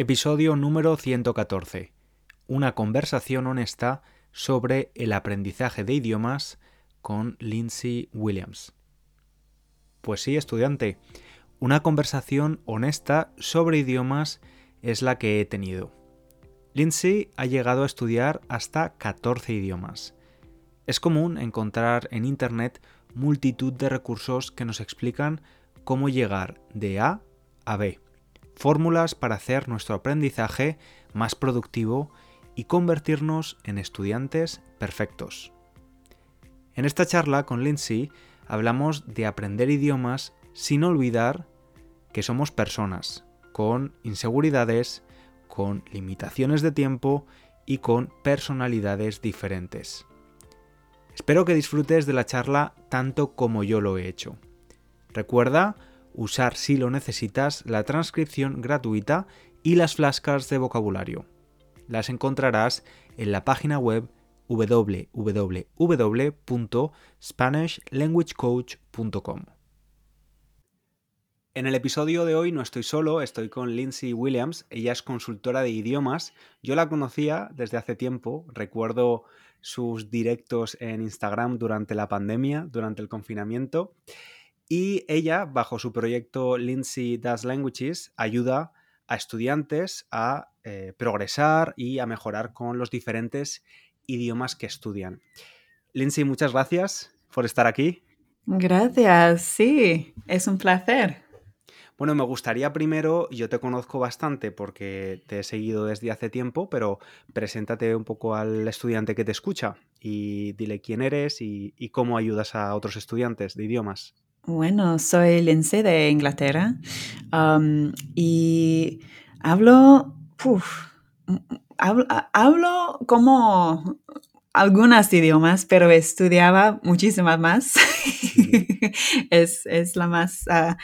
Episodio número 114. Una conversación honesta sobre el aprendizaje de idiomas con Lindsay Williams. Pues sí, estudiante, una conversación honesta sobre idiomas es la que he tenido. Lindsay ha llegado a estudiar hasta 14 idiomas. Es común encontrar en Internet multitud de recursos que nos explican cómo llegar de A a B, fórmulas para hacer nuestro aprendizaje más productivo y convertirnos en estudiantes perfectos. En esta charla con Lindsay hablamos de aprender idiomas sin olvidar que somos personas, con inseguridades, con limitaciones de tiempo y con personalidades diferentes. Espero que disfrutes de la charla tanto como yo lo he hecho. Recuerda usar si lo necesitas la transcripción gratuita y las flascas de vocabulario. Las encontrarás en la página web www.spanishlanguagecoach.com. En el episodio de hoy no estoy solo, estoy con Lindsay Williams. Ella es consultora de idiomas. Yo la conocía desde hace tiempo. Recuerdo sus directos en Instagram durante la pandemia, durante el confinamiento. Y ella, bajo su proyecto Lindsay Does Languages, ayuda a estudiantes a eh, progresar y a mejorar con los diferentes idiomas que estudian. Lindsay, muchas gracias por estar aquí. Gracias, sí, es un placer. Bueno, me gustaría primero, yo te conozco bastante porque te he seguido desde hace tiempo, pero preséntate un poco al estudiante que te escucha y dile quién eres y, cómo ayudas a otros estudiantes de idiomas. Bueno, soy Lindsay de Inglaterra um, y hablo, hablo, como algunos idiomas, pero estudiaba muchísimas más. es, la más... Ah,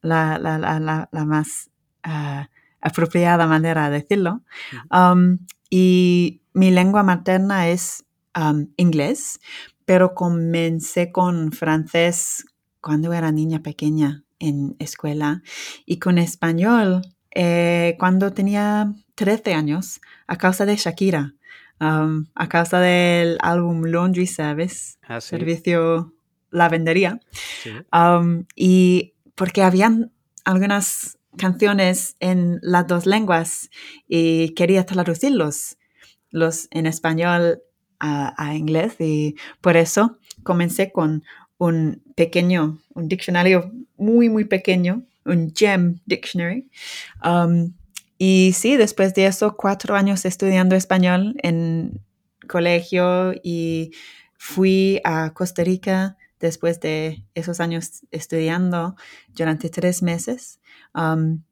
la, la, la, la más uh, apropiada manera de decirlo. Um, y mi lengua materna es um, inglés, pero comencé con francés cuando era niña pequeña en escuela y con español eh, cuando tenía 13 años a causa de Shakira, um, a causa del álbum Laundry Service, ah, servicio lavandería. Sí. y porque habían algunas canciones en las dos lenguas y quería traducirlos los en español a, inglés y por eso comencé con un pequeño, un diccionario muy, muy pequeño, un GEM Dictionary. Um, y sí, después de eso, cuatro años estudiando español en colegio y fui a Costa Rica después de esos años estudiando durante tres meses. Um,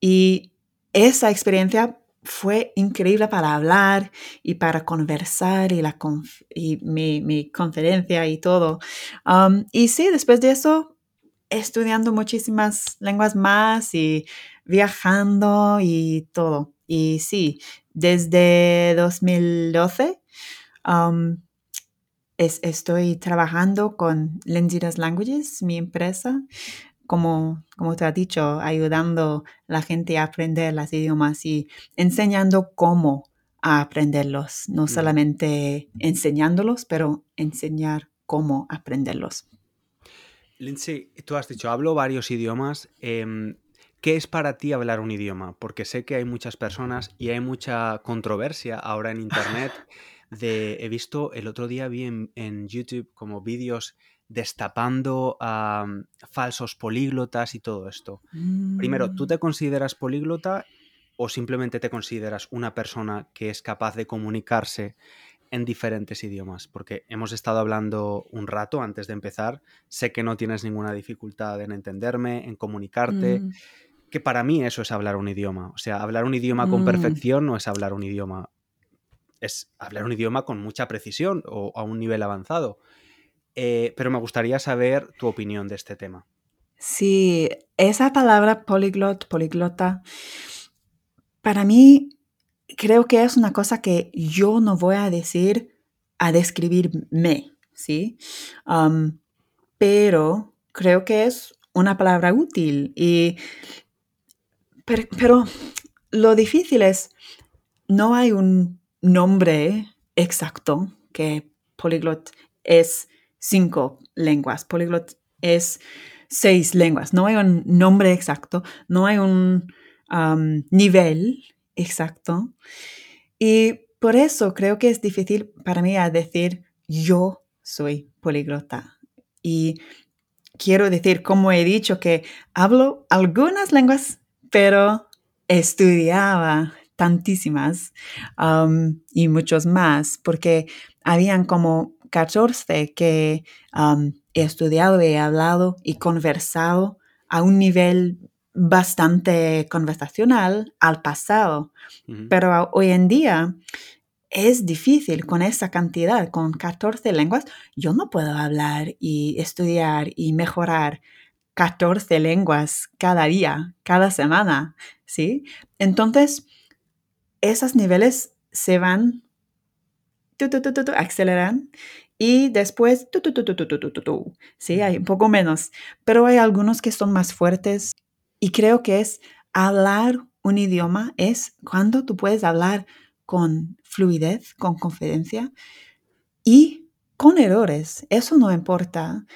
y esa experiencia fue increíble para hablar y para conversar y, la y mi, conferencia y todo. Um, y sí, después de eso, estudiando muchísimas lenguas más y viajando y todo. Y sí, desde 2012 estoy trabajando con Lenzidas Languages, mi empresa, como, como te ha dicho, ayudando a la gente a aprender los idiomas y enseñando cómo a aprenderlos, no solamente enseñándolos, pero enseñar cómo aprenderlos. Lindsay, tú has dicho, hablo varios idiomas. Em, ¿Qué es para ti hablar un idioma? Porque sé que hay muchas personas y hay mucha controversia ahora en Internet he visto, el otro día vi en, YouTube como vídeos destapando a falsos políglotas y todo esto. Primero, ¿tú mm. te consideras políglota o simplemente te consideras una persona que es capaz de comunicarse en diferentes idiomas? Porque hemos estado hablando un rato antes de empezar, sé que no tienes ninguna dificultad en entenderme, en comunicarte. Mm. Que para mí eso es hablar un idioma. O sea, hablar un idioma con mm. perfección no es hablar un idioma es hablar un idioma con mucha precisión o a un nivel avanzado. Eh, pero me gustaría saber tu opinión de este tema. Sí, esa palabra poliglot, poliglota, para mí creo que es una cosa que yo no voy a decir a describirme, ¿sí? Um, pero creo que es una palabra útil y pero, lo difícil es, no hay un nombre exacto que polyglot es cinco lenguas, polyglot es seis lenguas. No hay un nombre exacto, no hay un um, nivel exacto. Y por eso creo que es difícil para mí decir yo soy políglota. Y quiero decir, como he dicho, que hablo algunas lenguas, pero estudiaba tantísimas um, y muchos más, porque habían como 14 que um, he estudiado, he hablado y conversado a un nivel bastante conversacional al pasado. Pero hoy en día es difícil con esa cantidad, con 14 lenguas. Yo no puedo hablar y estudiar y mejorar 14 lenguas cada día, cada semana, ¿sí? Entonces, esos niveles se van, aceleran y después, sí, hay un poco menos, pero hay algunos que son más fuertes y creo que es hablar un idioma es cuando tú puedes hablar con fluidez, con confidencia y con errores. Eso no importa,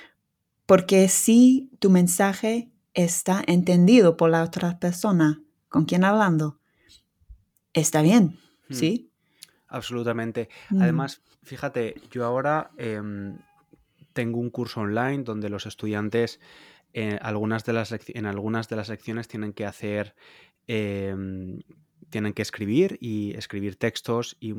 porque si tu mensaje está entendido por la otra persona con quien hablando, está bien, hmm. ¿sí? Absolutamente. Mm. Además, fíjate, yo ahora em, tengo un curso online donde los estudiantes eh, algunas de las en algunas de las lecciones tienen que hacer em, tienen que escribir y escribir textos y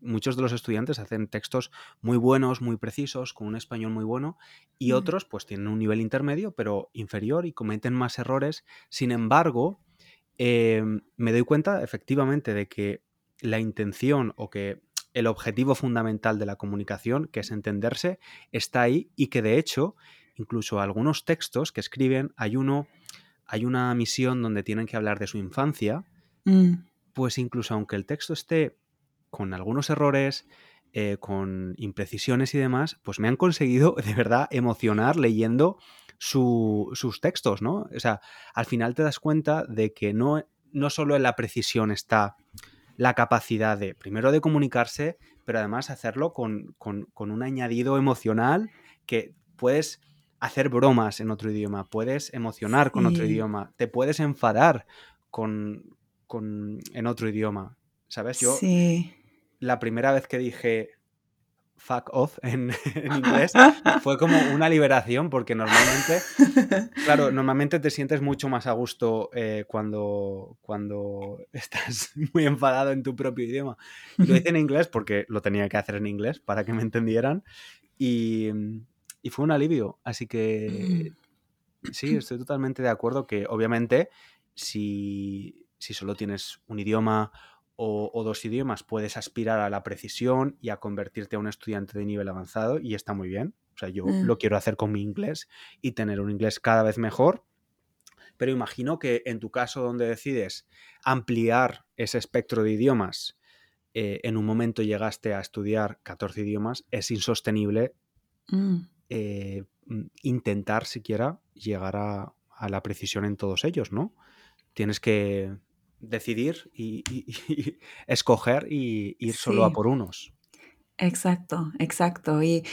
muchos de los estudiantes hacen textos muy buenos, muy precisos, con un español muy bueno y mm. otros pues tienen un nivel intermedio pero inferior y cometen más errores. Sin embargo, em, me doy cuenta efectivamente de que la intención o que el objetivo fundamental de la comunicación, que es entenderse, está ahí y que de hecho incluso algunos textos que escriben, hay uno, hay una misión donde tienen que hablar de su infancia, mm. pues incluso aunque el texto esté con algunos errores, eh, con imprecisiones y demás, pues me han conseguido de verdad emocionar leyendo sus textos, ¿no? O sea, al final te das cuenta de que no, no solo en la precisión está la capacidad de, primero, de comunicarse, pero además hacerlo con, un añadido emocional que puedes hacer bromas en otro idioma, puedes emocionar con otro idioma, te puedes enfadar con, en otro idioma. ¿Sabes? Yo la primera vez que dije fuck off en, inglés fue como una liberación porque normalmente, claro, normalmente te sientes mucho más a gusto eh, cuando, cuando estás muy enfadado en tu propio idioma. Lo hice en inglés porque lo tenía que hacer en inglés para que me entendieran y, y fue un alivio. Así que mm. sí, estoy totalmente de acuerdo que obviamente si, si solo tienes un idioma o, dos idiomas, puedes aspirar a la precisión y a convertirte a un estudiante de nivel avanzado y está muy bien. O sea, yo mm. lo quiero hacer con mi inglés y tener un inglés cada vez mejor. Pero imagino que en tu caso donde decides ampliar ese espectro de idiomas, eh, en un momento llegaste a estudiar 14 idiomas, es insostenible mm. Eh, intentar siquiera llegar a, la precisión en todos ellos, ¿no? Tienes que decidir y, escoger y ir solo a por unos. Exacto, exacto. Y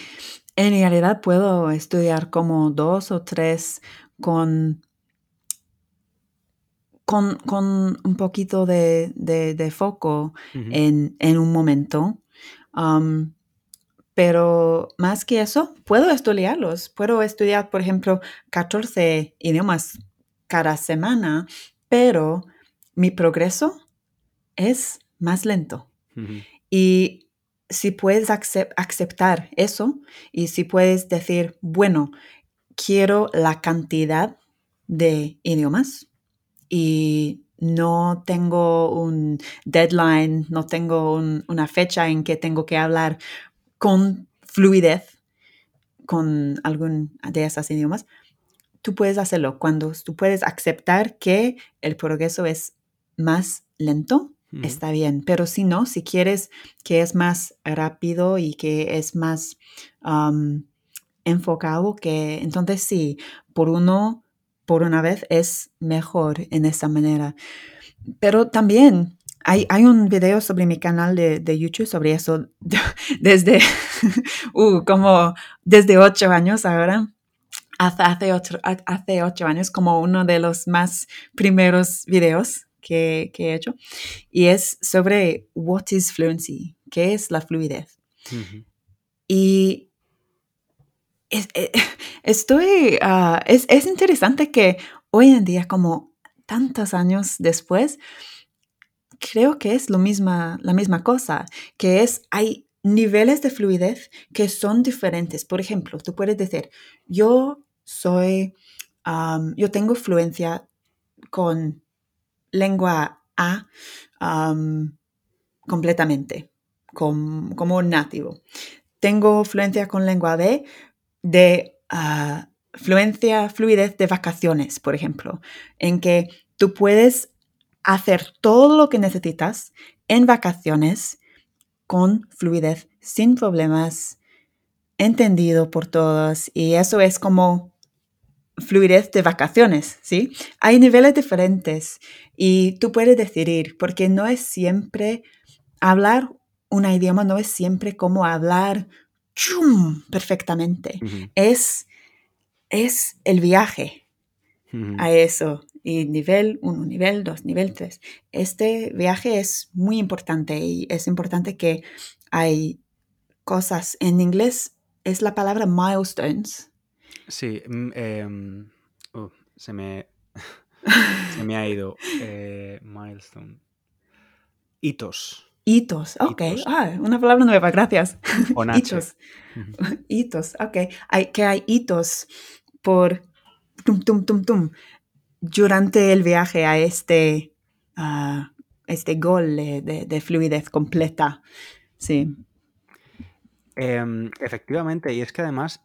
en realidad puedo estudiar como dos o tres con, con, un poquito de, foco en, un momento. Um, pero más que eso, puedo estudiarlos. Puedo estudiar, por ejemplo, 14 idiomas cada semana, pero mi progreso es más lento. Y si puedes aceptar eso y si puedes decir, bueno, quiero la cantidad de idiomas y no tengo un deadline, no tengo una fecha en que tengo que hablar con fluidez con algún de esos idiomas, tú puedes hacerlo cuando tú puedes aceptar que el progreso es más lento, está bien, pero si no, si quieres que es más rápido y que es más enfocado, que entonces sí, por uno por una vez es mejor en esa manera. Pero también hay, hay un video sobre mi canal de, de YouTube sobre eso desde, uh, como desde ocho años ahora. Hace, hace, ocho, hace ocho años, como uno de los más primeros videos que, que, he hecho. Y es sobre what is fluency, qué es la fluidez. Y es, eh, estoy, uh, es, es interesante que hoy en día, como tantos años después, creo que es lo misma, la misma cosa, que es, hay niveles de fluidez que son diferentes. Por ejemplo, tú puedes decir, yo soy, um, yo tengo fluencia con lengua A completamente, como nativo. Tengo fluencia con lengua B de uh, fluencia, fluidez de vacaciones, por ejemplo, en que tú puedes hacer todo lo que necesitas en vacaciones con fluidez, sin problemas, entendido por todos. Y eso es como fluidez de vacaciones, ¿sí? Hay niveles diferentes y tú puedes decidir, porque no es siempre hablar un idioma, no es siempre como hablar ¡chum! perfectamente. es, es el viaje a eso. Y nivel 1, nivel 2, nivel 3. Este viaje es muy importante y es importante que hay cosas. En inglés es la palabra milestones. Sí, mm, em, uh, se, me, se me ha ido. Eh, milestone. Hitos. Hitos, ok. Ah, una palabra nueva, gracias. hitos. hitos, ok. Hay, que hay hitos por tum, tum, tum, tum durante el viaje a este, este gol de, fluidez completa. Sí. Em, efectivamente, y es que además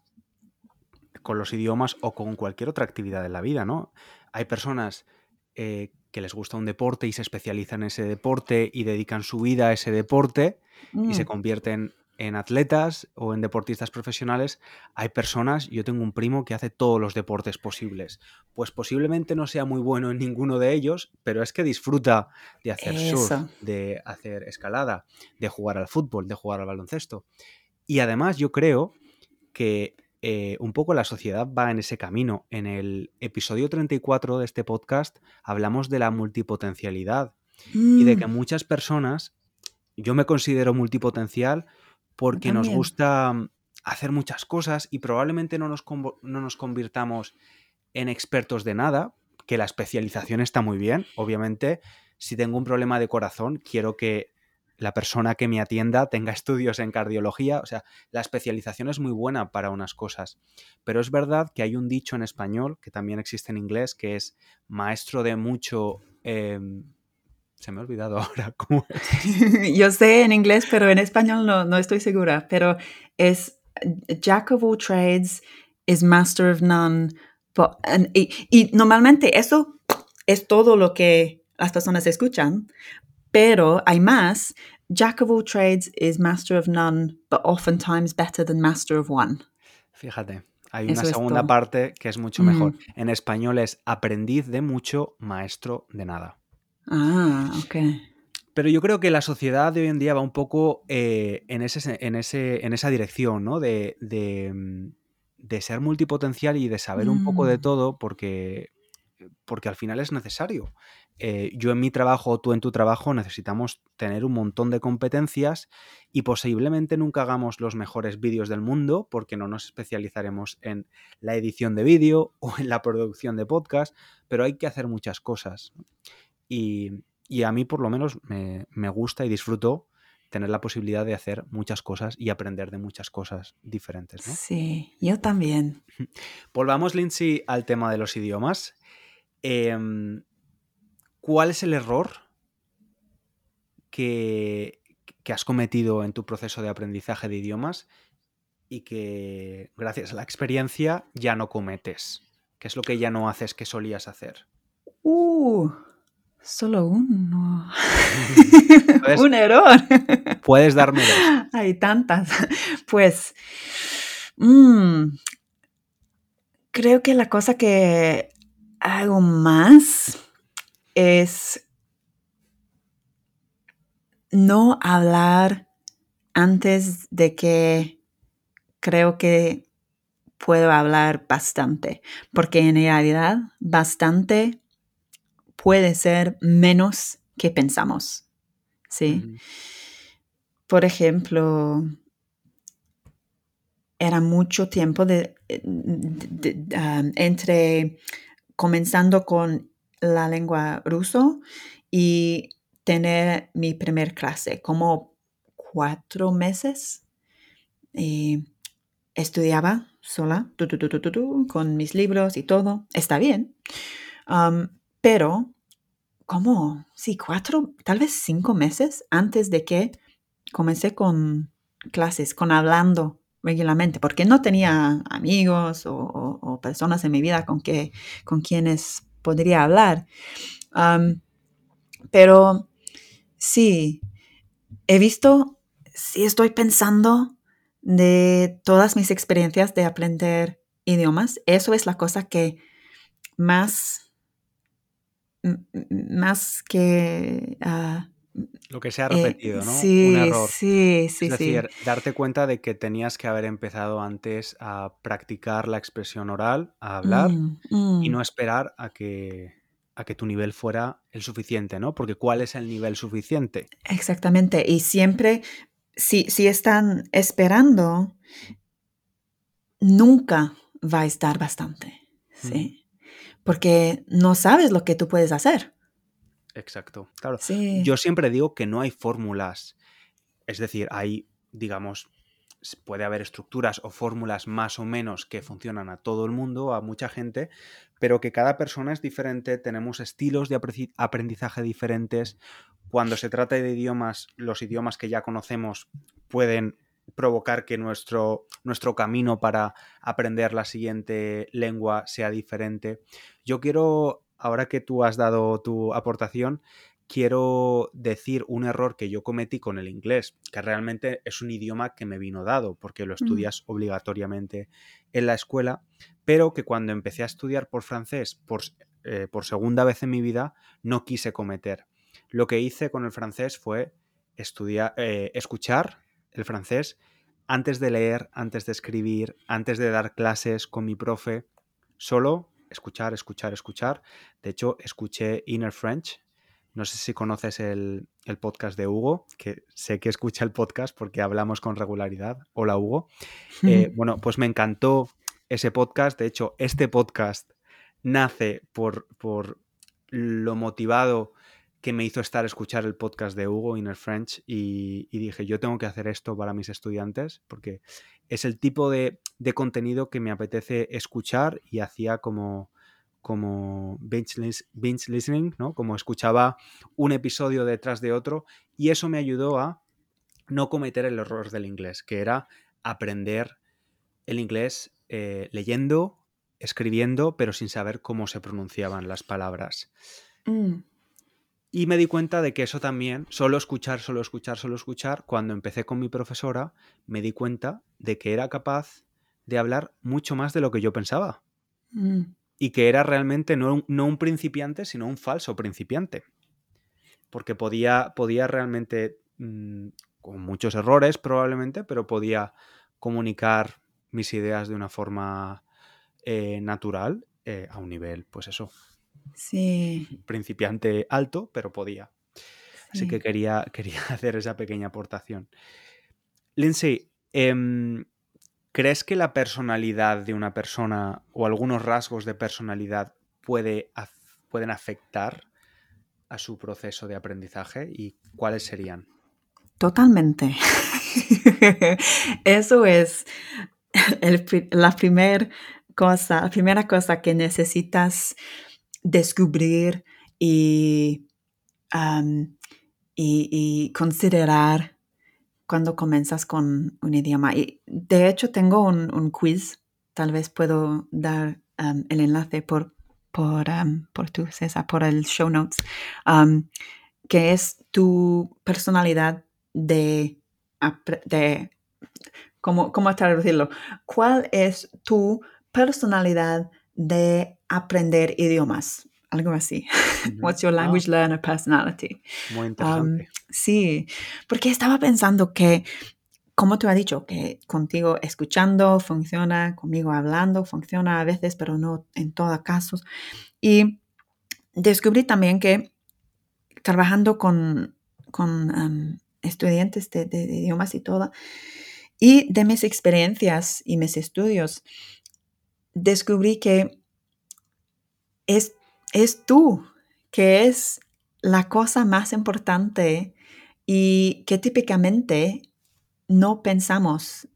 con los idiomas o con cualquier otra actividad de la vida, ¿no? Hay personas eh, que les gusta un deporte y se especializan en ese deporte y dedican su vida a ese deporte y se mm. convierten en atletas o en deportistas profesionales hay personas, yo tengo un primo que hace todos los deportes posibles. Pues posiblemente no sea muy bueno en ninguno de ellos, pero es que disfruta de hacer surf, de hacer escalada, de jugar al fútbol, de jugar al baloncesto. Y además yo creo que eh, un poco la sociedad va en ese camino. En el episodio 34 de este podcast hablamos de la multipotencialidad y de que mm. muchas personas, yo me considero multipotencial, porque nos gusta mm, hacer muchas cosas y probablemente no nos, no nos convirtamos en expertos de nada, que la especialización está muy bien. Obviamente, si tengo un problema de corazón, quiero que la persona que me atienda tenga estudios en cardiología. O sea, la especialización es muy buena para unas cosas. Pero es verdad que hay un dicho en español, que también existe en inglés, que es maestro de mucho, em, se me ha olvidado ahora cómo es. Yo sé en inglés, pero en español no, no estoy segura. Pero es Jack of all trades is master of none. y, normalmente eso es todo lo que las personas escuchan, pero hay más. Jack of all trades is master of none, but oftentimes better than master of one. Fíjate, hay una segunda parte que es mucho mejor. En español es aprendiz de mucho, maestro de nada. Ah, ok. Pero yo creo que la sociedad de hoy en día va un poco eh, en, ese, en, ese, en esa dirección, ¿no? De, de, mm, ser multipotencial y de saber un poco de mm. todo porque, porque al final es necesario. Eh, yo en mi trabajo o tú en tu trabajo necesitamos tener un montón de competencias y posiblemente nunca hagamos los mejores vídeos del mundo porque no nos especializaremos en la edición de vídeo o en la producción de podcast, pero hay que hacer muchas cosas. Y, a mí por lo menos me, gusta y disfruto tener la posibilidad de hacer muchas cosas y aprender de muchas cosas diferentes. ¿no? Sí, yo también. Volvamos, Lindsay, al tema de los idiomas. Em, ¿Cuál es el error que, que, has cometido en tu proceso de aprendizaje de idiomas y que gracias a la experiencia ya no cometes? ¿Qué es lo que ya no haces que solías hacer? Uh, Solo uno. Un error. Puedes darme dos. Hay tantas. Pues mm, creo que la cosa que algo más es no hablar antes de que creo que puedo hablar bastante, porque en realidad bastante puede ser menos que pensamos. ¿sí? Por ejemplo, era mucho tiempo de, entre comenzando con la lengua ruso y tener mi primer clase, como cuatro meses. Y estudiaba sola, con mis libros y todo. Está bien. pero, como, sí, cuatro, tal vez cinco meses antes de que comencé con clases, con hablando regularmente, porque no tenía amigos o, personas en mi vida con, que, con quienes podría hablar. pero sí, he visto, sí estoy pensando de todas mis experiencias de aprender idiomas. Eso es la cosa que más, más que... Ah, lo que se ha eh, repetido, ¿no? Sí, Un error. sí, sí, es decir, darte cuenta de que tenías que haber empezado antes a practicar la expresión oral, a hablar, mm, y mm. no esperar a que, a que tu nivel fuera el suficiente, ¿no? Porque ¿cuál es el nivel suficiente? Exactamente. Y siempre si, si están esperando, nunca va a estar bastante, ¿sí? Porque no sabes lo que tú puedes hacer. Exacto, claro. Yo siempre digo que no hay fórmulas, es decir, hay, digamos, puede haber estructuras o fórmulas más o menos que funcionan a todo el mundo, a mucha gente, pero que cada persona es diferente, tenemos estilos de aprendizaje diferentes. Cuando se trata de idiomas, los idiomas que ya conocemos pueden provocar que nuestro, nuestro camino para aprender la siguiente lengua sea diferente. Yo quiero, ahora que tú has dado tu aportación, quiero decir un error que yo cometí con el inglés, que realmente es un idioma que me vino dado, porque lo estudias obligatoriamente en la escuela, pero que cuando empecé a estudiar por francés por, eh, por segunda vez en mi vida, no quise cometer. Lo que hice con el francés fue estudiar, eh, escuchar el francés antes de leer, antes de escribir, antes de dar clases con mi profe, solo escuchar, escuchar, escuchar. De hecho, escuché Inner French, no sé si conoces el, podcast de Hugo, que sé que escucha el podcast porque hablamos con regularidad. Hola Hugo. Eh, bueno, pues me encantó ese podcast. De hecho, este podcast nace por, por lo motivado que me hizo estar a escuchar el podcast de Hugo Inner French y, dije, yo tengo que hacer esto para mis estudiantes porque es el tipo de, de contenido que me apetece escuchar y hacía como como binge, listening, ¿no? Como escuchaba un episodio detrás de otro y eso me ayudó a no cometer el error del inglés, que era aprender el inglés eh, leyendo, escribiendo, pero sin saber cómo se pronunciaban las palabras. Mm. Y me di cuenta de que eso también, solo escuchar, solo escuchar, solo escuchar, cuando empecé con mi profesora, me di cuenta de que era capaz de hablar mucho más de lo que yo pensaba. Mm y que era realmente no, un principiante, sino un falso principiante. Porque podía, podía realmente, mm, con muchos errores probablemente, pero podía comunicar mis ideas de una forma eh, natural eh, a un nivel, pues eso. Sí. Principiante alto, pero podía. Así que quería, quería hacer esa pequeña aportación. Lindsay, em, ¿Crees que la personalidad de una persona o algunos rasgos de personalidad puede, pueden afectar a su proceso de aprendizaje y cuáles serían? Totalmente. Eso es la primera cosa, la primera cosa que necesitas descubrir y, y considerar cuando comienzas con un idioma. Y de hecho tengo un, quiz, tal vez puedo dar el enlace por, por, por tu, César, por el show notes, que es tu personalidad de, de ¿cómo, ¿cómo traducirlo? ¿Cuál es tu personalidad de aprender idiomas, algo así. What's your language learner personality? Muy interesante. sí, porque estaba pensando que, como tú has dicho, que contigo escuchando funciona, conmigo hablando funciona a veces, pero no en todos casos. Y descubrí también que trabajando con, con estudiantes de, de, idiomas y todo, y de mis experiencias y mis estudios, descubrí que es, tú que es la cosa más importante y que típicamente no pensamos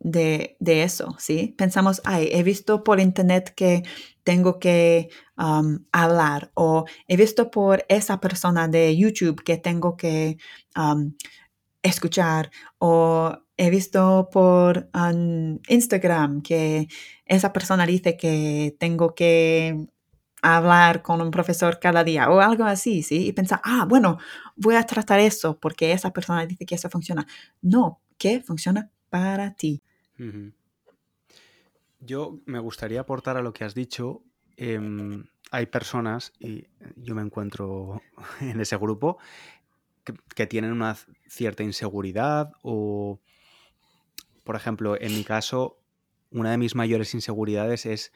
de, eso, ¿sí? Pensamos, ay, he visto por internet que tengo que um, hablar o he visto por esa persona de YouTube que tengo que um, escuchar o he visto por um, Instagram que esa persona dice que tengo que hablar con un profesor cada día o algo así, ¿sí? Y pensar, ah, bueno, voy a tratar eso porque esa persona dice que eso funciona. No, que funciona para ti. Yo me gustaría aportar a lo que has dicho. Em, hay personas, y yo me encuentro en ese grupo, que, tienen una cierta inseguridad o, por ejemplo, en mi caso, una de mis mayores inseguridades es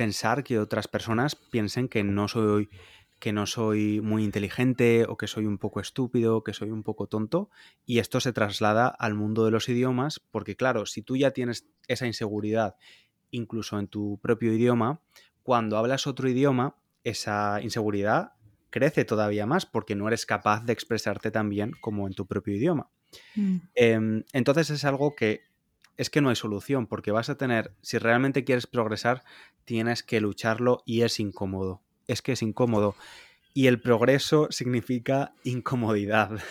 pensar que otras personas piensen que no soy que no soy muy inteligente o que soy un poco estúpido, que soy un poco tonto, y esto se traslada al mundo de los idiomas, porque claro, si tú ya tienes esa inseguridad incluso en tu propio idioma, cuando hablas otro idioma, esa inseguridad crece todavía más porque no eres capaz de expresarte tan bien como en tu propio idioma. Mm. Em, entonces es algo que es que no hay solución porque vas a tener, si realmente quieres progresar, tienes que lucharlo y es incómodo. Es que es incómodo. Y el progreso significa incomodidad.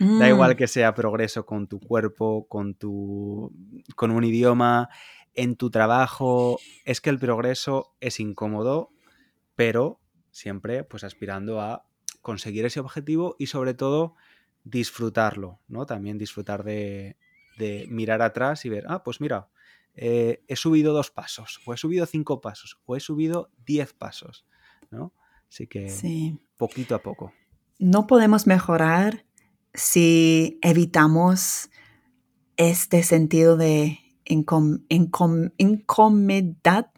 Da igual mm. que sea progreso con tu cuerpo, con tu. con un idioma, en tu trabajo. Es que el progreso es incómodo, pero siempre pues aspirando a conseguir ese objetivo y sobre todo disfrutarlo, ¿no? También disfrutar de, mirar atrás y ver, ah, pues mira, eh, he subido dos pasos, o he subido cinco pasos, o he subido diez pasos, ¿no? Así que poquito a poco. No podemos mejorar si evitamos este sentido de incomodidad.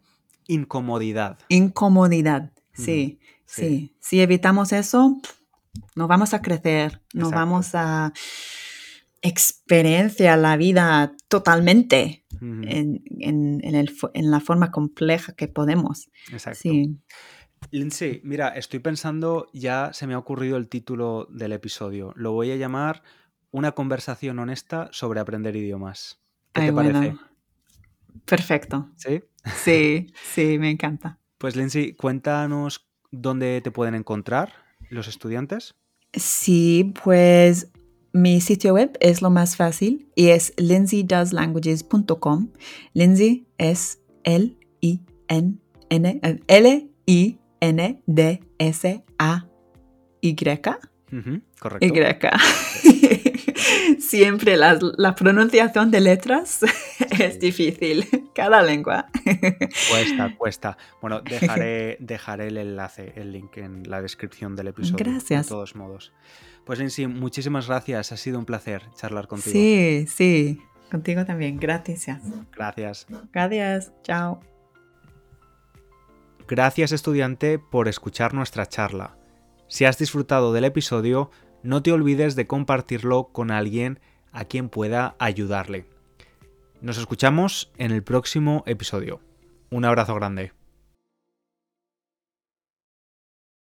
Incomodidad. Incomodidad, sí. Sí. si evitamos eso, no vamos a crecer, no vamos a experienciar la vida totalmente en, en, la forma compleja que podemos. Exacto. Sí. Lindsay, mira, estoy pensando, ya se me ha ocurrido el título del episodio. Lo voy a llamar Una conversación honesta sobre aprender idiomas. ¿Qué te parece? Perfecto. ¿Sí? Sí, sí, me encanta. Pues Lindsay, cuéntanos dónde te pueden encontrar los estudiantes. Sí, pues mi sitio web es lo más fácil y es lindsaydoeslanguages.com. Lindsay es L I N N L I N D S A Y. correcto. Y. Siempre la, pronunciación de letras es difícil, cada lengua. Cuesta, cuesta. Bueno, dejaré, dejaré el enlace, el link en la descripción del episodio. Gracias. De todos modos. Pues en sí, muchísimas gracias. Ha sido un placer charlar contigo. Sí, sí. Contigo también. Gracias. Gracias. Gracias. Chao. Gracias estudiante por escuchar nuestra charla. Si has disfrutado del episodio, no te olvides de compartirlo con alguien a quien pueda ayudarle. Nos escuchamos en el próximo episodio. Un abrazo grande.